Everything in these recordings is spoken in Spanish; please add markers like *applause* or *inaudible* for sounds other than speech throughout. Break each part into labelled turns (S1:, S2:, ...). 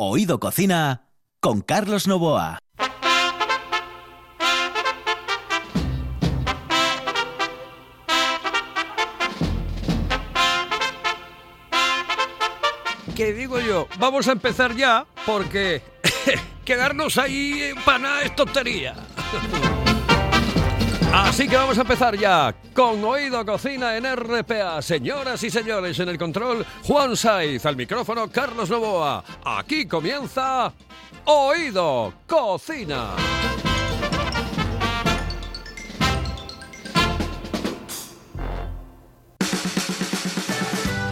S1: Oído Cocina con Carlos Novoa.
S2: ¿Qué digo yo? Vamos a empezar ya porque *laughs* quedarnos ahí para nada es tontería. *laughs* Así que vamos a empezar ya con Oído Cocina en RPA. Señoras y señores, en el control, Juan Saiz, al micrófono, Carlos Novoa. Aquí comienza Oído Cocina.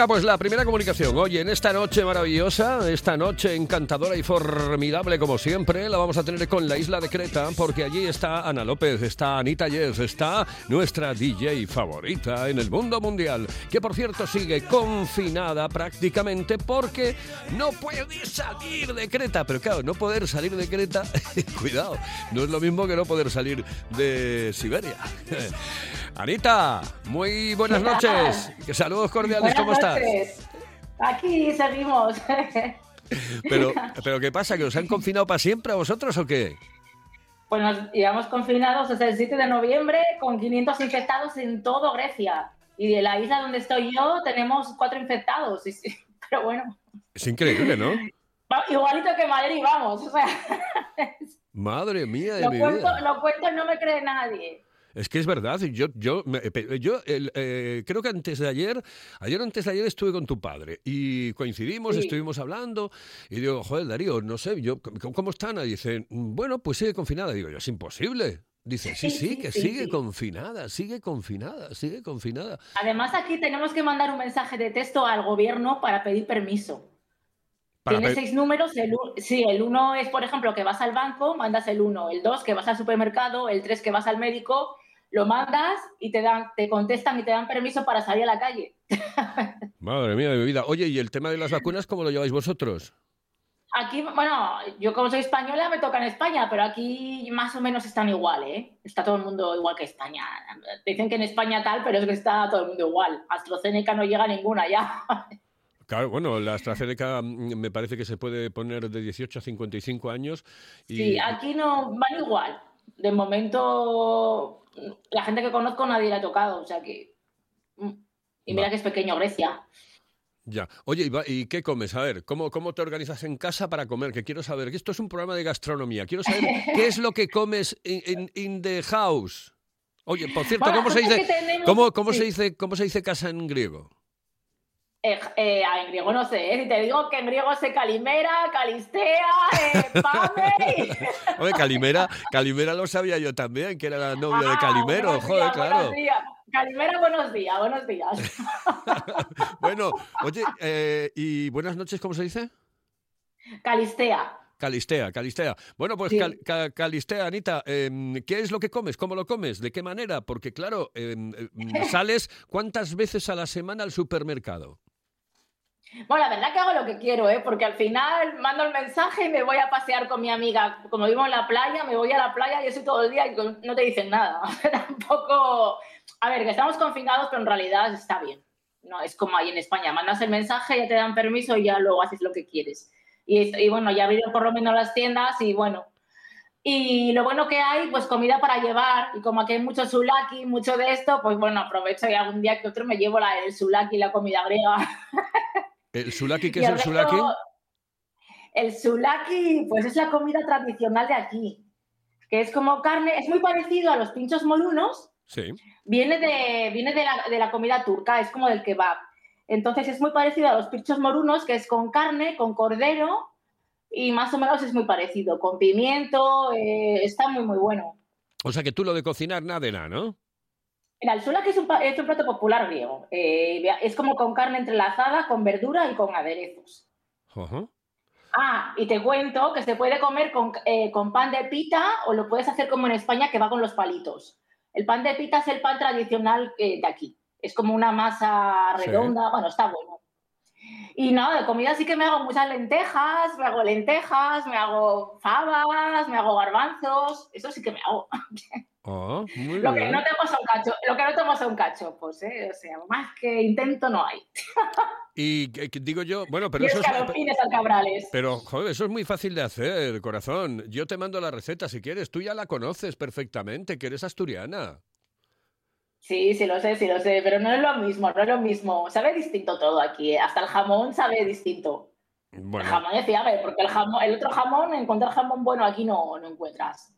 S2: Venga, pues la primera comunicación. Oye, en esta noche maravillosa, esta noche encantadora y formidable como siempre, la vamos a tener con la isla de Creta, porque allí está Ana López, está Anita Yes, está nuestra DJ favorita en el mundo mundial, que por cierto sigue confinada prácticamente porque no puede salir de Creta. Pero claro, no poder salir de Creta, *laughs* cuidado, no es lo mismo que no poder salir de Siberia. *laughs* Anita, muy buenas noches. Saludos cordiales, ¿cómo estás?
S3: Aquí seguimos. *laughs*
S2: Pero, *laughs* pero ¿qué pasa? ¿Que os han confinado para siempre a vosotros o qué?
S3: Pues nos llevamos confinados desde el 7 de noviembre con 500 infectados en todo Grecia. Y de la isla donde estoy yo tenemos cuatro infectados. *laughs* Pero bueno.
S2: Es increíble, ¿no?
S3: Igualito que Madrid, vamos.
S2: Madre mía de
S3: lo
S2: mi
S3: cuento,
S2: vida.
S3: Lo cuento, no me cree nadie.
S2: Es que es verdad, yo, yo, yo el, eh, creo que antes de ayer, ayer antes de ayer estuve con tu padre y coincidimos,
S3: Sí.
S2: estuvimos hablando y digo, joder, Darío, no sé, yo, ¿cómo, cómo está Ana? Y dice, bueno, pues sigue confinada. Digo, yo, es imposible. Dice, sí, sí, que
S3: sí,
S2: sigue
S3: sí.
S2: confinada, sigue confinada, sigue confinada.
S3: Además, aquí tenemos que mandar un mensaje de texto al gobierno para pedir permiso.
S2: Para
S3: Tiene
S2: pe-
S3: seis números. El, sí, el uno es, por ejemplo, que vas al banco, mandas el uno. El dos, que vas al supermercado. El tres, que vas al médico. Lo mandas y te, dan, te contestan y te dan permiso para salir a la calle. *laughs*
S2: Madre mía de mi vida. Oye, ¿y el tema de las vacunas cómo lo lleváis vosotros?
S3: Aquí, bueno, yo como soy española me toca en España, pero aquí más o menos están igual, ¿eh? Está todo el mundo igual que España. Dicen que en España tal, pero es que está todo el mundo igual. AstraZeneca no llega ninguna ya. *laughs*
S2: Claro, bueno, la AstraZeneca mm, me parece que se puede poner de 18 a 55 años. Y,
S3: Sí, aquí no van igual. De momento, la gente que conozco nadie le ha tocado, o sea que. mm. Y mira
S2: Va.
S3: que es pequeño Grecia.
S2: Ya. Oye, ¿y, qué comes? A ver, ¿cómo, ¿cómo te organizas en casa para comer? Que quiero saber, que esto es un programa de gastronomía. Quiero saber *laughs* qué es lo que comes in, in- in the house. Oye, por cierto,
S3: Bueno,
S2: ¿cómo, se dice,
S3: tenemos-
S2: ¿cómo, cómo se dice, ¿cómo se dice casa en griego?
S3: Eh, eh, ah, en griego no sé, ¿eh? si te digo que en griego sé calimera, calistea, eh, pame. *laughs*
S2: Oye, Calimera, Calimera lo sabía yo también, que era la novia de
S3: Ah,
S2: Calimero.
S3: buenos
S2: Joder,
S3: días,
S2: claro.
S3: Buenos días. Calimera, buenos días, buenos días. *laughs*
S2: Bueno, oye, y buenas noches, ¿cómo se dice?
S3: Calistea.
S2: Calistea, Calistea. Bueno, pues
S3: Sí.
S2: Cal- Ca- Calistea, Anita, em, ¿qué es lo que comes? ¿Cómo lo comes? ¿De qué manera? Porque claro, em, em, *laughs* sales cuántas veces a la semana al supermercado.
S3: Bueno, la verdad que hago lo que quiero, ¿eh? porque al final mando el mensaje y me voy a pasear con mi amiga. Como vivo en la playa, me voy a la playa y estoy todo el día y no te dicen nada. *laughs* Tampoco. A ver, que estamos confinados, pero en realidad está bien. No es como ahí en España. Mandas el mensaje, ya te dan permiso y ya luego haces lo que quieres. Y, y bueno, ya abrieron por lo menos las tiendas y bueno. Y lo bueno que hay, pues comida para llevar. Y como aquí hay mucho sulaki, mucho de esto, pues bueno, aprovecho y algún día que otro me llevo la, el sulaki y la comida griega. *laughs*
S2: ¿El sulaki qué es el sulaki?
S3: El sulaki, pues es la comida tradicional de aquí, que es como carne, es muy parecido a los pinchos molunos.
S2: Sí.
S3: Viene de, viene de la, de la comida turca, es como del kebab. Entonces es muy parecido a los pinchos morunos, que es con carne, con cordero, y más o menos es muy parecido, con pimiento, eh, está muy, muy bueno.
S2: O sea que tú lo de cocinar nada de nada, ¿no?
S3: El sulaki es un, es un plato popular griego. Eh, es como con carne entrelazada, con verdura y con aderezos. Ah, y te cuento que se puede comer con, eh, con, pan de pita o lo puedes hacer como en España que va con los palitos. El pan de pita es el pan tradicional de aquí. Es como una masa redonda, sí. bueno, está bueno. Y no, de comida sí que me hago muchas lentejas, me hago lentejas, me hago fabas, me hago garbanzos, eso sí que me hago.
S2: Oh, muy
S3: lo,
S2: bien.
S3: que no tengo son cacho, lo que no son cachopos, ¿eh? o sea, más que intento no hay.
S2: Y que digo yo, bueno, pero
S3: y
S2: eso es...
S3: alcabrales.
S2: Pero, joder, eso es muy fácil de hacer, corazón. Yo te mando la receta si quieres. Tú ya la conoces perfectamente, que eres asturiana.
S3: Sí, sí lo sé, sí lo sé, pero no es lo mismo, no es lo mismo. Sabe distinto todo aquí, ¿eh? hasta el jamón sabe distinto.
S2: Bueno,
S3: El jamón es fiable, porque el, jamón, el otro jamón, encontrar jamón bueno aquí no, no encuentras.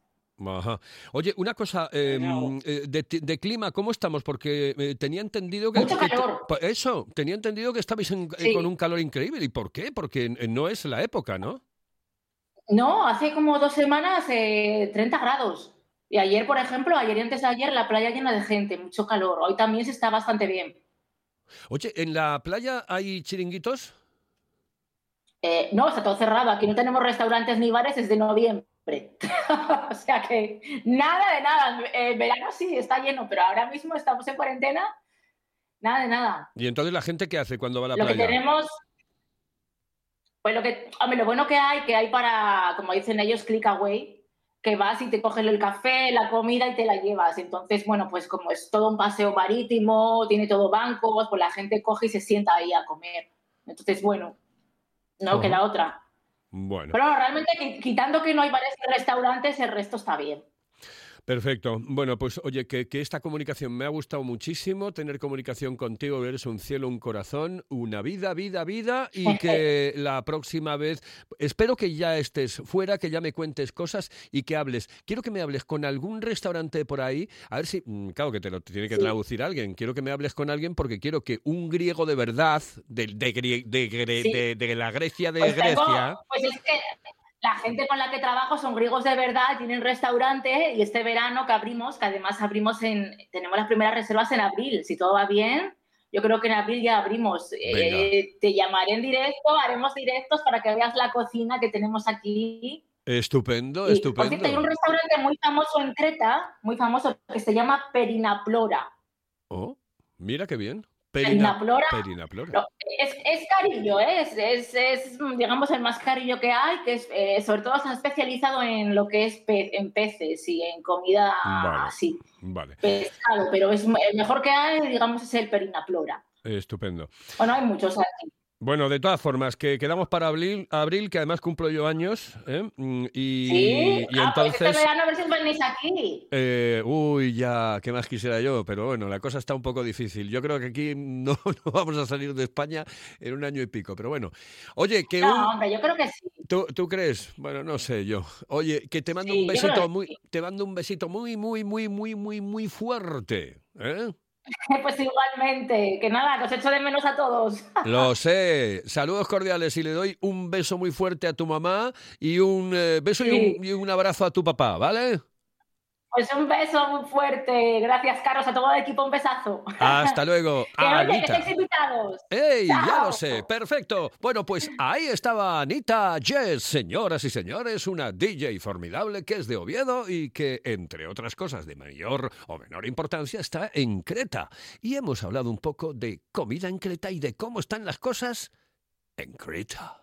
S2: ajá. Oye, una cosa, eh,
S3: No.
S2: eh, de, clima, ¿cómo estamos? Porque eh, tenía entendido que...
S3: Mucho calor.
S2: eso, tenía entendido que estabais en-
S3: Sí.
S2: con un calor increíble. ¿Y por qué? Porque no es la época, ¿no?
S3: No, hace como dos semanas eh, 30 grados. Y ayer, por ejemplo, ayer y antes de ayer, la playa llena de gente, mucho calor. Hoy también se está bastante bien.
S2: Oye, ¿en la playa hay chiringuitos?
S3: Eh, no, está todo cerrado. Aquí no tenemos restaurantes ni bares desde noviembre. *laughs* o sea que nada de nada. En verano sí, está lleno, pero ahora mismo estamos en cuarentena. Nada de nada.
S2: ¿Y entonces la gente qué hace cuando va a la
S3: lo que
S2: playa?
S3: tenemos. Pues lo que. Hombre, lo bueno que hay, que hay para, como dicen ellos, click away, que vas y te coges el café, la comida y te la llevas. Entonces, bueno, pues como es todo un paseo marítimo, tiene todo bancos, pues la gente coge y se sienta ahí a comer. Entonces, bueno, no
S2: Ajá.
S3: que la otra.
S2: Bueno.
S3: Pero realmente, qui- quitando que no hay bares y restaurantes, el resto está bien.
S2: Perfecto. Bueno, pues oye, que, que esta comunicación me ha gustado muchísimo, tener comunicación contigo, eres un cielo, un corazón, una vida, vida, vida, y que la próxima vez, espero que ya estés fuera, que ya me cuentes cosas y que hables. Quiero que me hables con algún restaurante por ahí, a ver si, mm, claro que te lo tiene que
S3: Sí.
S2: traducir alguien, quiero que me hables con alguien porque quiero que un griego de verdad, de, de, de
S3: Sí.
S2: de- de la Grecia de
S3: Pues, tengo-
S2: Grecia,
S3: pues es que la gente con la que trabajo son griegos de verdad, tienen restaurante y este verano que abrimos, que además abrimos en, tenemos las primeras reservas en abril, si todo va bien, yo creo que en abril ya abrimos. Eh, te llamaré en directo, haremos directos para que veas la cocina que tenemos aquí.
S2: estupendo,
S3: Y, por
S2: estupendo.
S3: cierto, hay un restaurante muy famoso en Creta, muy famoso, que se llama Perinaplora.
S2: Oh, mira qué bien.
S3: Perinaplora.
S2: Perinaplora.
S3: No, es, es carillo, ¿eh? es, es, es, digamos, el más carillo que hay, que es, eh, sobre todo está especializado en lo que es pe- en peces y en comida
S2: Vale.
S3: así,
S2: Vale,
S3: pescado, pero es el mejor que hay, digamos, es el perinaplora.
S2: estupendo.
S3: Bueno, hay muchos aquí.
S2: Bueno, de todas formas, que quedamos para abril, abril que además cumplo yo años, ¿eh? Mm, y,
S3: Sí,
S2: y
S3: ah, pues
S2: entonces...
S3: este verano a ver si venís aquí.
S2: eh, uy, ya, ¿qué más quisiera yo? Pero bueno, la cosa está un poco difícil. Yo creo que aquí *laughs* no, no vamos a salir de España en un año y pico, pero bueno. Oye, que
S3: No,
S2: un...
S3: hombre, yo creo que sí.
S2: ¿Tú, tú crees? Bueno, no sé yo. Oye, que te mando
S3: Sí,
S2: un besito muy,
S3: sí.
S2: te mando un besito muy, muy, muy, muy, muy, muy fuerte. ¿eh? *laughs*
S3: Pues igualmente, que nada, que os echo de menos a todos. *laughs*
S2: Lo sé. Saludos cordiales y le doy un beso muy fuerte a tu mamá y un eh, beso y, un, y un abrazo a tu papá, ¿vale?
S3: Pues un beso muy fuerte. Gracias, Carlos, a todo el equipo, un besazo.
S2: Hasta luego. *laughs*
S3: que oye, que estáis invitados.
S2: ¡Ey! Ya lo sé, perfecto. Bueno, pues ahí estaba Anita Jess, señoras y señores, una DJ formidable que es de Oviedo y que, entre otras cosas de mayor o menor importancia, está en Creta. Y hemos hablado un poco de comida en Creta y de cómo están las cosas en Creta.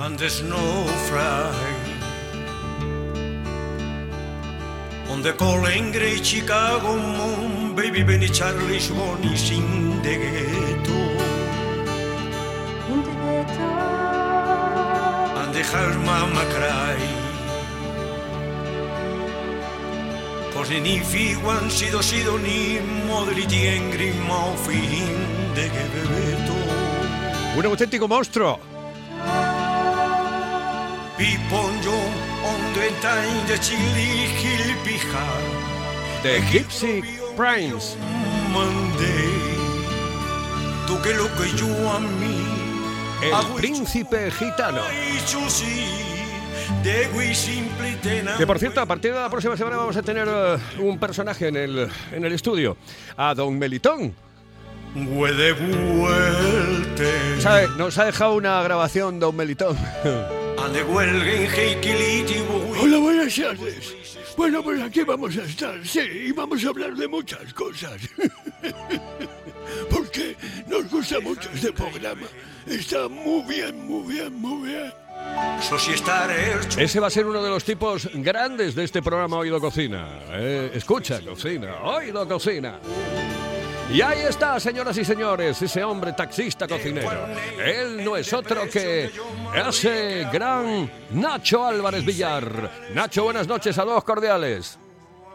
S4: And the snow fry. On the calling grey Chicago moon, baby Benny Charlie's money in the ghetto. And the her mama cry. Cause ni fi wan sido sido ni modliti en grimo fin de ghetto.
S2: Un auténtico monstruo.
S4: The
S2: Gypsy
S4: mí.
S2: El príncipe gitano. Que por cierto, a partir de la próxima semana vamos a tener eh, un personaje en el, en el estudio, a Don Melitón. ¿Sabe? Nos ha dejado una grabación Don Melitón. *laughs*
S5: Hola, buenas tardes. Bueno, pues aquí vamos a estar, sí, y vamos a hablar de muchas cosas. *laughs* Porque nos gusta mucho este programa. Está muy bien, muy bien, muy bien.
S2: Ese va a ser uno de los tipos grandes de este programa Oído Cocina. Eh, escucha, cocina, Oído Cocina. Y ahí está, señoras y señores, ese hombre taxista cocinero. Él no es otro que ese gran Nacho Álvarez Villar. Nacho, buenas noches, saludos cordiales.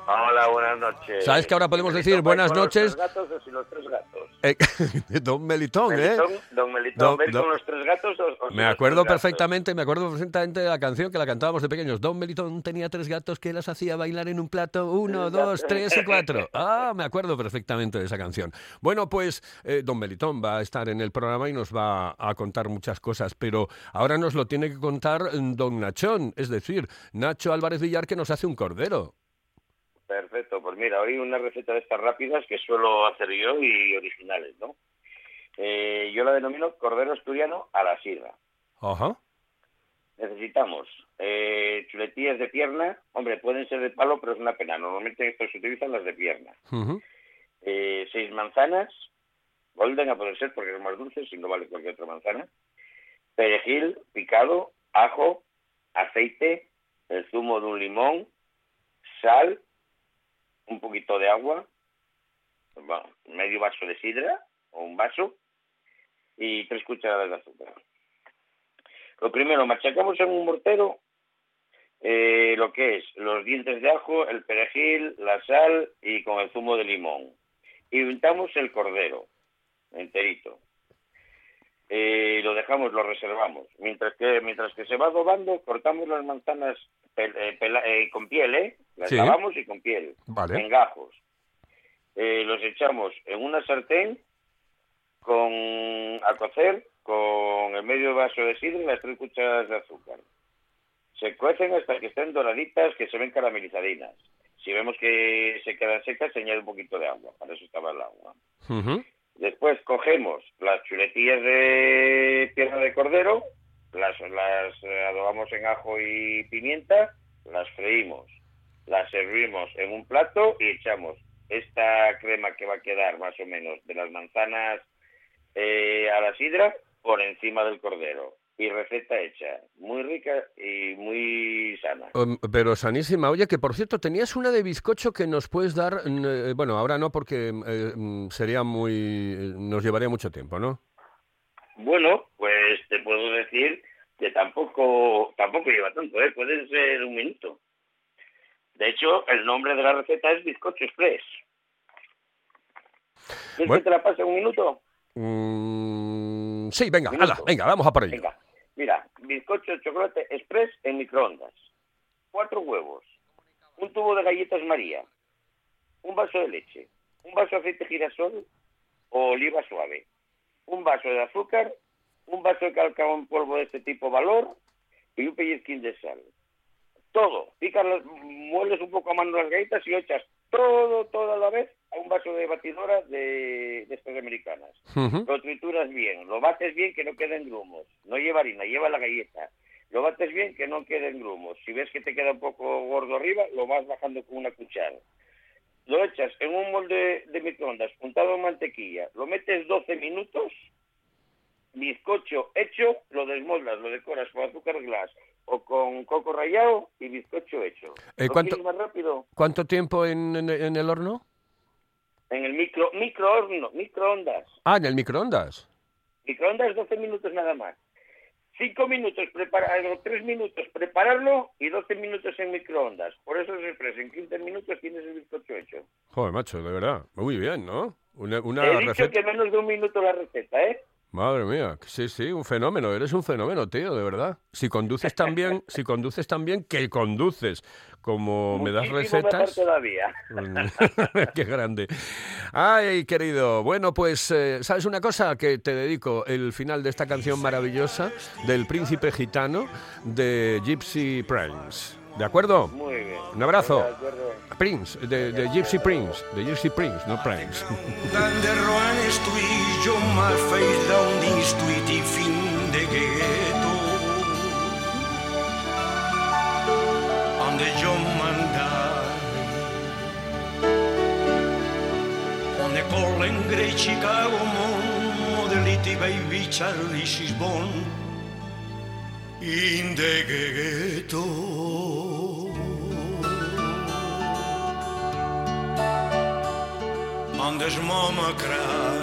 S6: Hola, buenas noches.
S2: ¿Sabes que ahora podemos
S6: Melitón,
S2: decir buenas
S6: ¿vais con
S2: noches?
S6: Los tres gatos o los tres gatos?
S2: Eh, don Melitón, ¿eh?
S6: Don Melitón,
S2: Don-
S6: ¿vais
S2: don-
S6: con los tres gatos o,
S2: Me acuerdo
S6: tres gatos?
S2: perfectamente, me acuerdo perfectamente de la canción que la cantábamos de pequeños. Don Melitón tenía tres gatos que las hacía bailar en un plato. Uno, dos, tres y cuatro. *laughs* Ah, me acuerdo perfectamente de esa canción. Bueno, pues eh, Don Melitón va a estar en el programa y nos va a contar muchas cosas, pero ahora nos lo tiene que contar mm, Don Nachón, es decir, Nacho Álvarez Villar que nos hace un cordero.
S6: Perfecto, pues mira, hoy una receta de estas rápidas que suelo hacer yo y originales, ¿no? Eh, yo la denomino cordero asturiano a la sidra.
S2: Ajá.
S6: Necesitamos eh, chuletillas de pierna, hombre, pueden ser de palo, pero es una pena. Normalmente estos se utilizan las de pierna. Eh, seis manzanas, golden a poder ser porque es más dulce, si no vale cualquier otra manzana. Perejil picado, ajo, aceite, el zumo de un limón, sal, un poquito de agua, bueno, medio vaso de sidra o un vaso y tres cucharadas de azúcar. Lo primero, machacamos en un mortero eh, lo que es los dientes de ajo, el perejil, la sal y con el zumo de limón. Y untamos el cordero enterito. Eh, lo dejamos, lo reservamos. Mientras que mientras que se va adobando, cortamos las manzanas pel- eh, eh, con piel, ¿eh? Las
S2: Sí.
S6: lavamos y con piel,
S2: Vale.
S6: en gajos. Eh, los echamos en una sartén con a cocer con el medio vaso de sidra y las tres cucharadas de azúcar. Se cuecen hasta que estén doraditas, que se ven caramelizadinas. Si vemos que se quedan secas, se añade un poquito de agua. Para eso estaba el agua. Después cogemos las chuletillas de pierna de cordero, las, las eh, adobamos en ajo y pimienta, las freímos, las servimos en un plato y echamos esta crema que va a quedar más o menos de las manzanas eh, a la sidra por encima del cordero. Y receta hecha, muy rica y muy sana.
S2: Um, pero sanísima. Oye, que por cierto, tenías una de bizcocho que nos puedes dar. eh, bueno, ahora no, porque eh, mm, sería muy. nos llevaría mucho tiempo, ¿no?
S6: Bueno, pues te puedo decir que tampoco tampoco lleva tanto, ¿eh? puede ser un minuto. De hecho, el nombre de la receta es bizcocho express. ¿Quieres
S2: Bueno.
S6: que te la pase un minuto?
S2: Mm, sí, venga, hala, venga, vamos a por ello.
S6: Venga, bizcocho de chocolate express en microondas, cuatro huevos, un tubo de galletas María, un vaso de leche, un vaso de aceite girasol o oliva suave, un vaso de azúcar, un vaso de cacao en polvo de este tipo valor y un pellizquín de sal. Todo, picas mueles un poco a mano las galletas y lo echas todo, todo a la vez a un vaso de batidora de, de estas americanas
S2: Ujú.
S6: lo trituras bien, lo bates bien que no queden grumos, no lleva harina, lleva la galleta, lo bates bien que no queden grumos, si ves que te queda un poco gordo arriba, lo vas bajando con una cuchara. Lo echas en un molde de microondas untado en mantequilla, lo metes 12 minutos bizcocho hecho, lo desmoldas, lo decoras con azúcar glass o con coco rallado y bizcocho hecho.
S2: Eh,
S6: ¿Lo
S2: ¿cuánto-
S6: quieres más rápido?
S2: ¿Cuánto tiempo en, en- en el horno?
S6: En el micro, microhorno, microondas.
S2: Ah, en el microondas.
S6: Microondas 12 minutos nada más. 5 minutos prepararlo, 3 minutos prepararlo y 12 minutos en microondas. Por eso es expreso, en 15 minutos tienes el bizcocho hecho.
S2: Joder, macho, de verdad. Muy bien, ¿no? Una, una
S6: He dicho
S2: receta.
S6: que menos de un minuto la receta, ¿eh?
S2: Madre mía, sí, sí, un fenómeno, eres un fenómeno, tío, de verdad. Si conduces tan bien, si conduces tan bien, que conduces como me das recetas.
S6: todavía. *laughs*
S2: Qué grande. Ay, querido. Bueno, pues, eh, ¿sabes una cosa? Que te dedico el final de esta canción maravillosa del príncipe gitano de Gypsy Prince. ¿De acuerdo?
S6: Muy bien.
S2: Un abrazo.
S6: De acuerdo.
S2: Prince, de, de Gypsy Prince, de Gypsy Prince, no Prince.
S4: Jo mal feis da un tuiti fin de ghetto Ande jo mandai. Onde collen greci Chicago mon Modeliti baby Charlie Sisbon In de ghetto Andes mama cry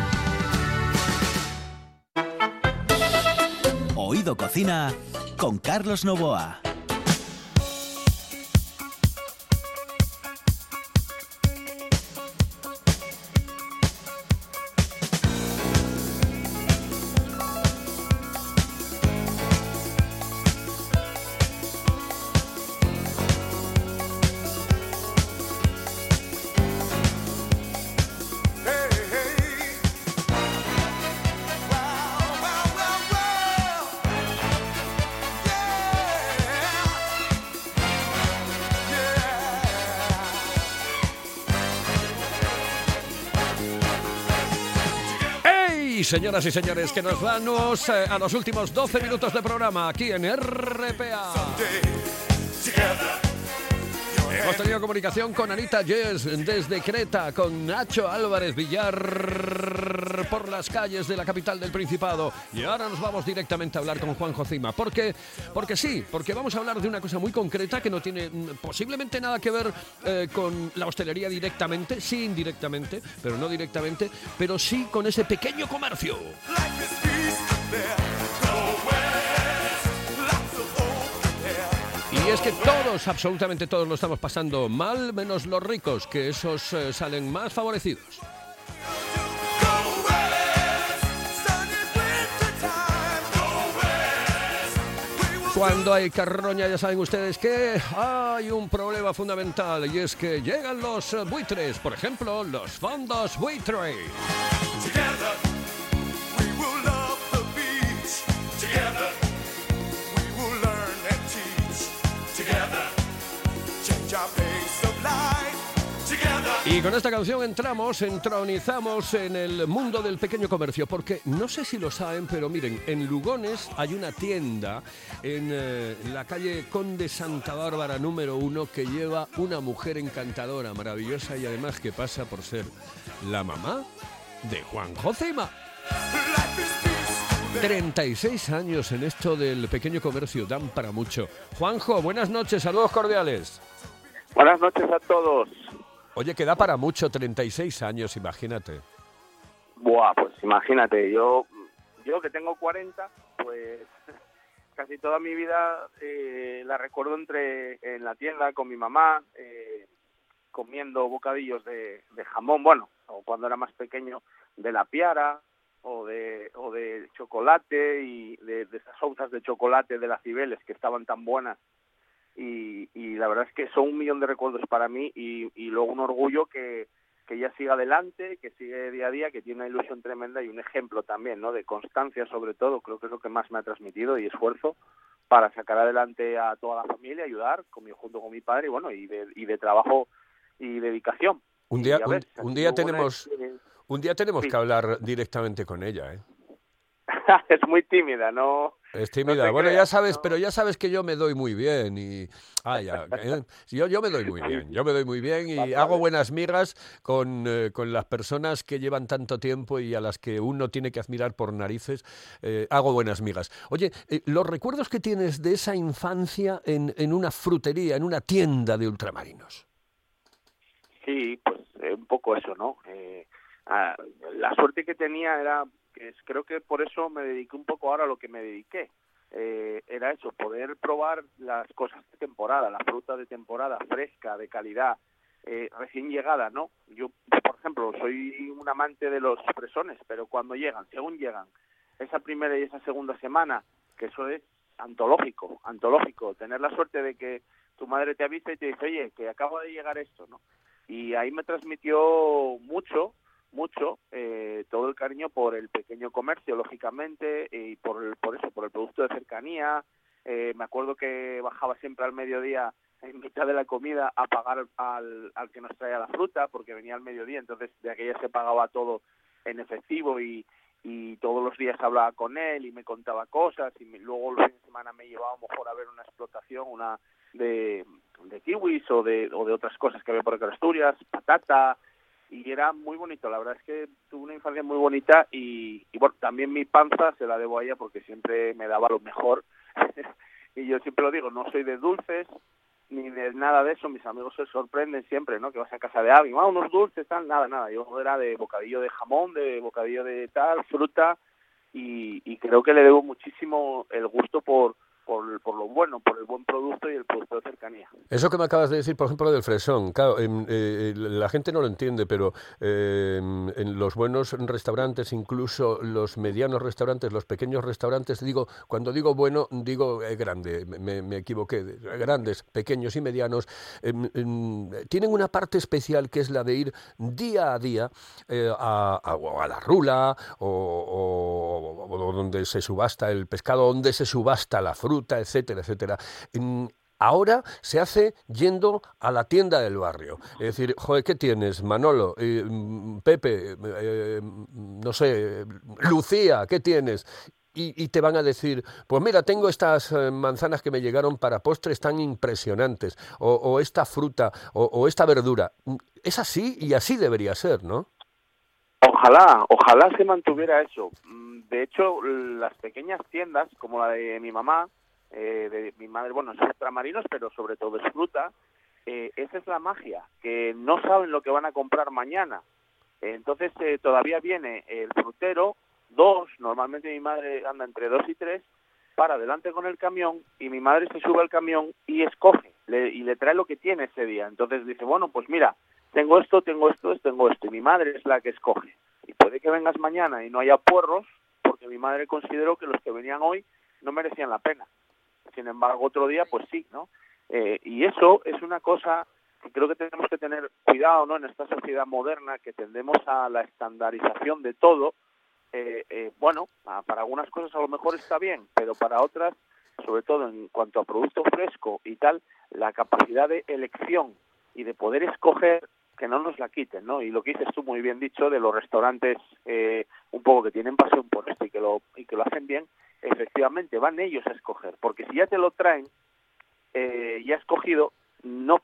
S1: Cocina con Carlos Novoa.
S2: ¡Ey, señoras y señores, que nos vamos eh, a los últimos 12 minutos de programa aquí en RPA! Hemos tenido comunicación con Anita Yes desde Creta, con Nacho Álvarez Villar por las calles de la capital del Principado. Y ahora nos vamos directamente a hablar con Juan Jocima. ¿Por qué? Porque sí, porque vamos a hablar de una cosa muy concreta que no tiene posiblemente nada que ver eh, con la hostelería directamente, sí indirectamente, pero no directamente, pero sí con ese pequeño comercio. Y es que todos, absolutamente todos lo estamos pasando mal, menos los ricos, que esos eh, salen más favorecidos. Cuando hay carroña, ya saben ustedes que hay un problema fundamental y es que llegan los buitres, por ejemplo, los fondos buitre. Con esta canción entramos, entronizamos en el mundo del pequeño comercio, porque no sé si lo saben, pero miren, en Lugones hay una tienda en eh, la calle Conde Santa Bárbara número uno que lleva una mujer encantadora, maravillosa y además que pasa por ser la mamá de Juan Josema. 36 años en esto del pequeño comercio, dan para mucho. Juanjo, buenas noches, saludos cordiales.
S7: Buenas noches a todos.
S2: Oye, que da para mucho, 36 años, imagínate.
S7: Buah, pues imagínate, yo, yo que tengo 40, pues *laughs* casi toda mi vida eh, la recuerdo entre en la tienda con mi mamá, eh, comiendo bocadillos de, de jamón, bueno, o cuando era más pequeño, de la piara o de, o de chocolate y de, de esas onzas de chocolate de las Cibeles que estaban tan buenas y, y la verdad es que son un millón de recuerdos para mí y, y luego un orgullo que, que ella siga adelante, que sigue día a día, que tiene una ilusión tremenda y un ejemplo también, ¿no? De constancia sobre todo, creo que es lo que más me ha transmitido y esfuerzo para sacar adelante a toda la familia, ayudar conmigo junto con mi padre y bueno, y de, y de trabajo y dedicación.
S2: Un día, un, día
S7: buena
S2: tenemos, un día tenemos
S7: Sí.
S2: que hablar directamente con ella, ¿eh? *laughs*
S7: es muy tímida, no
S2: Es tímida. bueno, ya sabes,
S7: no.
S2: pero ya sabes que yo me doy muy bien y ah, ya, eh, yo, yo me doy muy bien, yo me doy muy bien y
S7: Vale,
S2: hago buenas migas con, eh, con las personas que llevan tanto tiempo y a las que uno tiene que admirar por narices. eh, hago buenas migas. Oye, los recuerdos que tienes de esa infancia en, en una frutería, en una tienda de ultramarinos.
S7: Sí, pues un poco eso, ¿no? Ah, la suerte que tenía era, que creo que por eso me dediqué un poco ahora a lo que me dediqué. Eh, era eso, poder probar las cosas de temporada, la fruta de temporada, fresca, de calidad, eh, recién llegada, ¿no? Yo, por ejemplo, soy un amante de los fresones, pero cuando llegan, según llegan, esa primera y esa segunda semana, que eso es antológico, antológico, tener la suerte de que tu madre te avisa y te dice, oye, que acaba de llegar esto, ¿no? y ahí me transmitió mucho mucho eh, todo el cariño por el pequeño comercio lógicamente y por el, por eso por el producto de cercanía. Eh, me acuerdo que bajaba siempre al mediodía en mitad de la comida a pagar al, al que nos traía la fruta porque venía al mediodía entonces de aquella se pagaba todo en efectivo y y todos los días hablaba con él y me contaba cosas y me- luego los fines de semana me llevaba a mejor a ver una explotación una de, de kiwis o de, o de otras cosas que había por acá en Asturias, patata, y era muy bonito, la verdad es que tuve una infancia muy bonita y, y bueno, también mi panza se la debo a ella porque siempre me daba lo mejor. *laughs* Y yo siempre lo digo, no soy de dulces ni de nada de eso, mis amigos se sorprenden siempre, ¿no? Que vas a casa de alguien, ah, unos dulces, tal, nada, nada, yo era de bocadillo de jamón, de bocadillo de tal, fruta. Y, y creo que le debo muchísimo el gusto por, por, por lo bueno, por el buen producto y el producto de cercanía.
S2: Eso que me acabas de decir, por ejemplo, del fresón, claro, em, eh, la gente no lo entiende, pero em, en los buenos restaurantes, incluso los medianos restaurantes, los pequeños restaurantes, digo, cuando digo bueno, digo eh, grande, me, equivoqué, de- grandes, pequeños y medianos, em, tienen una parte especial que es la de ir día a día eh, a, a- la rula o- o donde se subasta el pescado, donde se subasta la fruta, etcétera, etcétera. Ahora se hace yendo a la tienda del barrio. Es decir, joder, ¿qué tienes? Manolo, eh, mm, Pepe, eh, mm, no sé, Lucía, ¿qué tienes? Y, te van a decir, pues mira, tengo estas eh, manzanas que me llegaron para postres tan impresionantes, o, esta fruta, o, o esta verdura. Es así y así debería ser, ¿no?
S7: Ojalá, ojalá se mantuviera eso. Mm, De hecho, las pequeñas tiendas, como la de mi mamá, eh, de mi madre, bueno, son ultramarinos, pero sobre todo es fruta, eh, esa es la magia, que no saben lo que van a comprar mañana. Entonces, eh, todavía viene el frutero, dos, normalmente mi madre anda entre dos y tres, para adelante con el camión y mi madre se sube al camión y escoge le- y le trae lo que tiene ese día. Entonces dice, bueno, pues mira, tengo esto, tengo esto, tengo esto. Y mi madre es la que escoge. Y puede que vengas mañana y no haya puerros, porque mi madre consideró que los que venían hoy no merecían la pena. Sin embargo, otro día, pues sí, ¿no? Eh, y eso es una cosa que creo que tenemos que tener cuidado, ¿no? En esta sociedad moderna que tendemos a la estandarización de todo. Eh, eh, bueno, para algunas cosas a lo mejor está bien, pero para otras, sobre todo en cuanto a producto fresco y tal, la capacidad de elección y de poder escoger que no nos la quiten, ¿no? Y lo que dices tú muy bien dicho de los restaurantes eh, un poco que tienen pasión por esto y que lo y que lo hacen bien, efectivamente van ellos a escoger, porque si ya te lo traen eh, ya escogido, no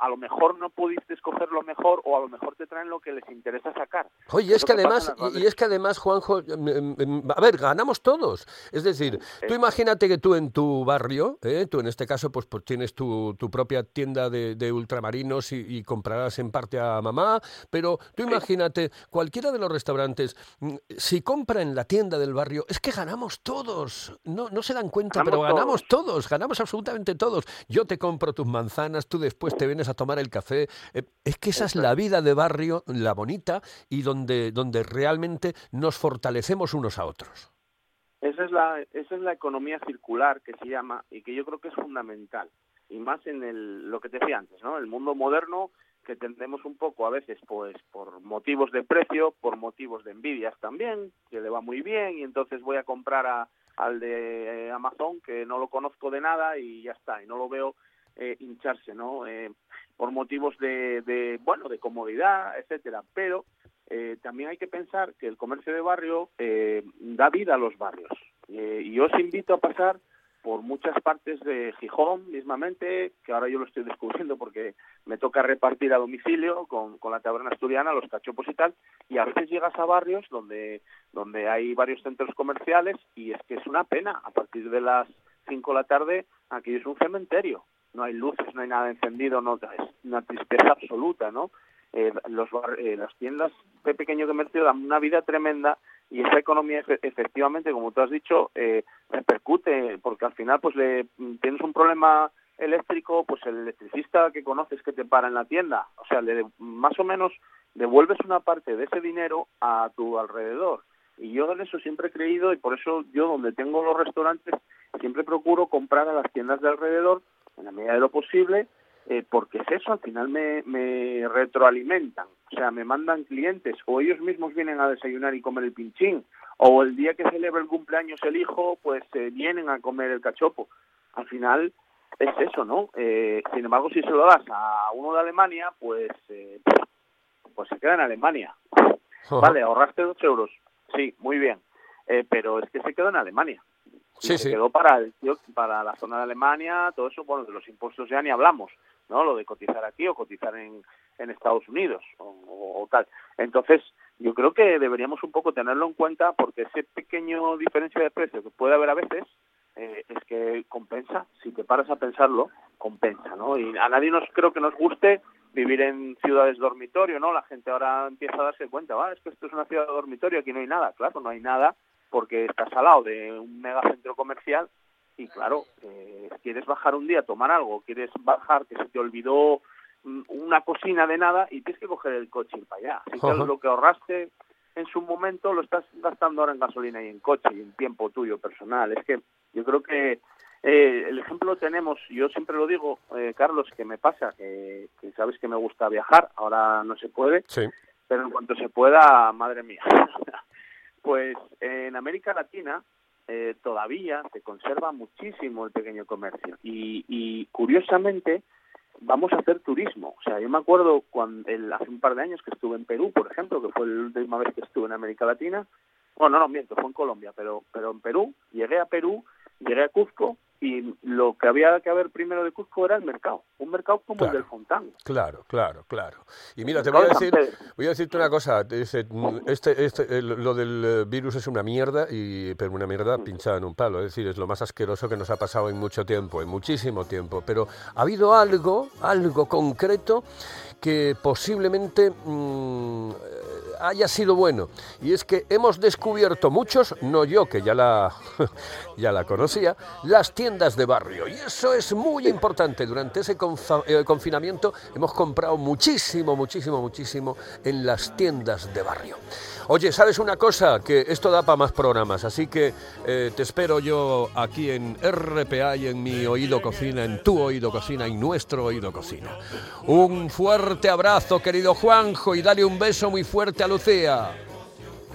S7: a- lo mejor no pudiste escoger lo mejor o a lo mejor te traen lo que les interesa sacar.
S2: Oye, es que además, y- es que además, Juanjo, em, em, em, a ver, ganamos todos. Es decir, tú imagínate que tú en tu barrio, ¿eh? tú en este caso, pues, pues tienes tu, tu propia tienda de, de ultramarinos y, y comprarás en parte a mamá, pero tú imagínate, cualquiera de los restaurantes, mm, si compra en la tienda del barrio, es que ganamos todos. No, no se dan cuenta,
S7: Ganamos
S2: pero ganamos todos, ganamos absolutamente todos. Yo te compro tus manzanas, tú tú después te vienes a tomar el café. Eh, es que esa es la vida de barrio, la bonita, y donde, donde realmente nos fortalecemos unos a otros.
S7: Esa es, la, esa es la economía circular que se llama y que yo creo que es fundamental. Y más en el, lo que te decía antes, ¿no? El mundo moderno que tendemos un poco a veces pues por motivos de precio, por motivos de envidias también, que le va muy bien y entonces voy a comprar a, al de Amazon que no lo conozco de nada y ya está, y no lo veo eh, hincharse, ¿no? Eh, por motivos de, de, bueno, de comodidad, etcétera, pero eh, también hay que pensar que el comercio de barrio eh, da vida a los barrios. Eh, y os invito a pasar por muchas partes de Gijón mismamente, que ahora yo lo estoy descubriendo porque me toca repartir a domicilio con, con la taberna asturiana, los cachopos y tal, y a veces llegas a barrios donde, donde hay varios centros comerciales y es que es una pena, a partir de las 5 de la tarde aquí es un cementerio, no hay luces, no hay nada encendido, no, es una tristeza absoluta, ¿no? Eh, los bar- eh, las tiendas de pequeño comercio dan una vida tremenda y esa economía efe- efectivamente como tú has dicho eh, repercute porque al final pues le tienes un problema eléctrico pues el electricista que conoces que te para en la tienda o sea le más o menos devuelves una parte de ese dinero a tu alrededor y yo en eso siempre he creído y por eso yo donde tengo los restaurantes siempre procuro comprar a las tiendas de alrededor en la medida de lo posible eh, porque es eso, al final me, me retroalimentan, o sea, me mandan clientes o ellos mismos vienen a desayunar y comer el pinchín, o el día que celebra el cumpleaños el hijo, pues eh, vienen a comer el cachopo. Al final es eso, ¿no? Eh, sin embargo, si se lo das a uno de Alemania, pues, eh, pues se queda en Alemania. Vale, ahorraste dos euros, sí, muy bien, eh, pero es que se quedó en Alemania.
S2: Sí,
S7: se
S2: sí.
S7: quedó para el tío- para la zona de Alemania, todo eso, bueno, de los impuestos ya ni hablamos, ¿no? Lo de cotizar aquí o cotizar en, en Estados Unidos o, o- o tal. Entonces, yo creo que deberíamos un poco tenerlo en cuenta porque ese pequeño diferencia de precio que puede haber a veces eh, es que compensa, si te paras a pensarlo, compensa, ¿no? Y a nadie nos creo que nos guste vivir en ciudades dormitorio, ¿no? La gente ahora empieza a darse cuenta, va, es que esto es una ciudad dormitorio, aquí no hay nada, claro, no hay nada porque estás al lado de un megacentro comercial y claro, eh, quieres bajar un día a tomar algo, quieres bajar que se te olvidó mm, una cocina de nada y tienes que coger el coche y ir para allá. Así que lo que ahorraste en su momento lo estás gastando ahora en gasolina y en coche y en tiempo tuyo personal. Es que yo creo que eh, el ejemplo lo tenemos, yo siempre lo digo, eh, Carlos, que me pasa, que, que sabes que me gusta viajar, ahora no se puede,
S2: Sí.
S7: pero en cuanto se pueda, madre mía. *laughs* pues en América Latina eh, todavía se conserva muchísimo el pequeño comercio y, y curiosamente vamos a hacer turismo. O sea, yo me acuerdo cuando el, hace un par de años que estuve en Perú, por ejemplo, que fue la última vez que estuve en América Latina. Bueno, no, no, miento, fue en Colombia, pero, pero en Perú, llegué a Perú, llegué a Cuzco y lo que había que ver primero de Cuzco era el mercado, un mercado como
S2: Claro.
S7: el del Fontán.
S2: Claro, claro, claro. Y mira, te voy a decir, voy a decirte una cosa. Mm, este, este, lo del eh, virus es una mierda, y, pero una
S7: Mm.
S2: mierda pinchada en un palo. Es decir, es lo más asqueroso que nos ha pasado en mucho tiempo, en muchísimo tiempo. Pero ha habido algo, algo concreto que posiblemente mm, haya sido bueno. Y es que hemos descubierto muchos, no yo que ya la, *laughs* ya la conocía, las tiendas de barrio. Y eso es muy importante. Durante ese eh, confinamiento hemos comprado muchísimo, muchísimo, muchísimo en las tiendas de barrio. Oye, ¿sabes una cosa? Que esto da para más programas, así que eh, te espero yo aquí en RPA y en mi oído cocina, en tu oído cocina, en nuestro oído cocina. Un fuerte abrazo, querido Juanjo, y dale un beso muy fuerte a Lucía.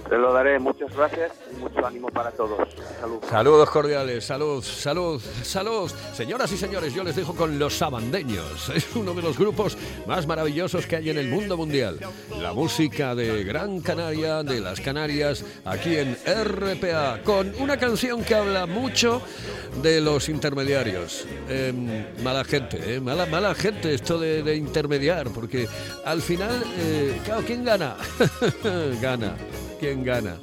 S7: Te lo daré, muchas gracias y mucho ánimo para todos. Salud.
S2: Saludos cordiales, salud, salud, salud. Señoras y señores, yo les dejo con los sabandeños. Es uno de los grupos más maravillosos que hay en el mundo mundial. La música de Gran Canaria, de las Canarias, aquí en RPA, con una canción que habla mucho de los intermediarios. Em, mala gente, ¿eh? mala, mala gente esto de, intermediar, porque al final, eh, claro, ¿quién gana? *laughs* gana. ¿Quién gana?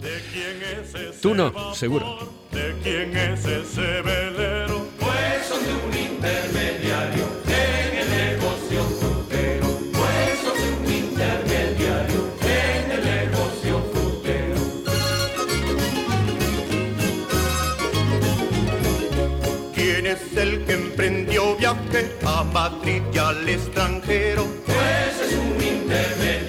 S2: Tú no, seguro.
S4: ¿De quién es ese velero? Pues son de un intermediario en el negocio frutero. Pues son de un intermediario en el negocio frutero. ¿Quién
S8: es el que emprendió viaje a Madrid y al extranjero.
S9: Pues es un intermediario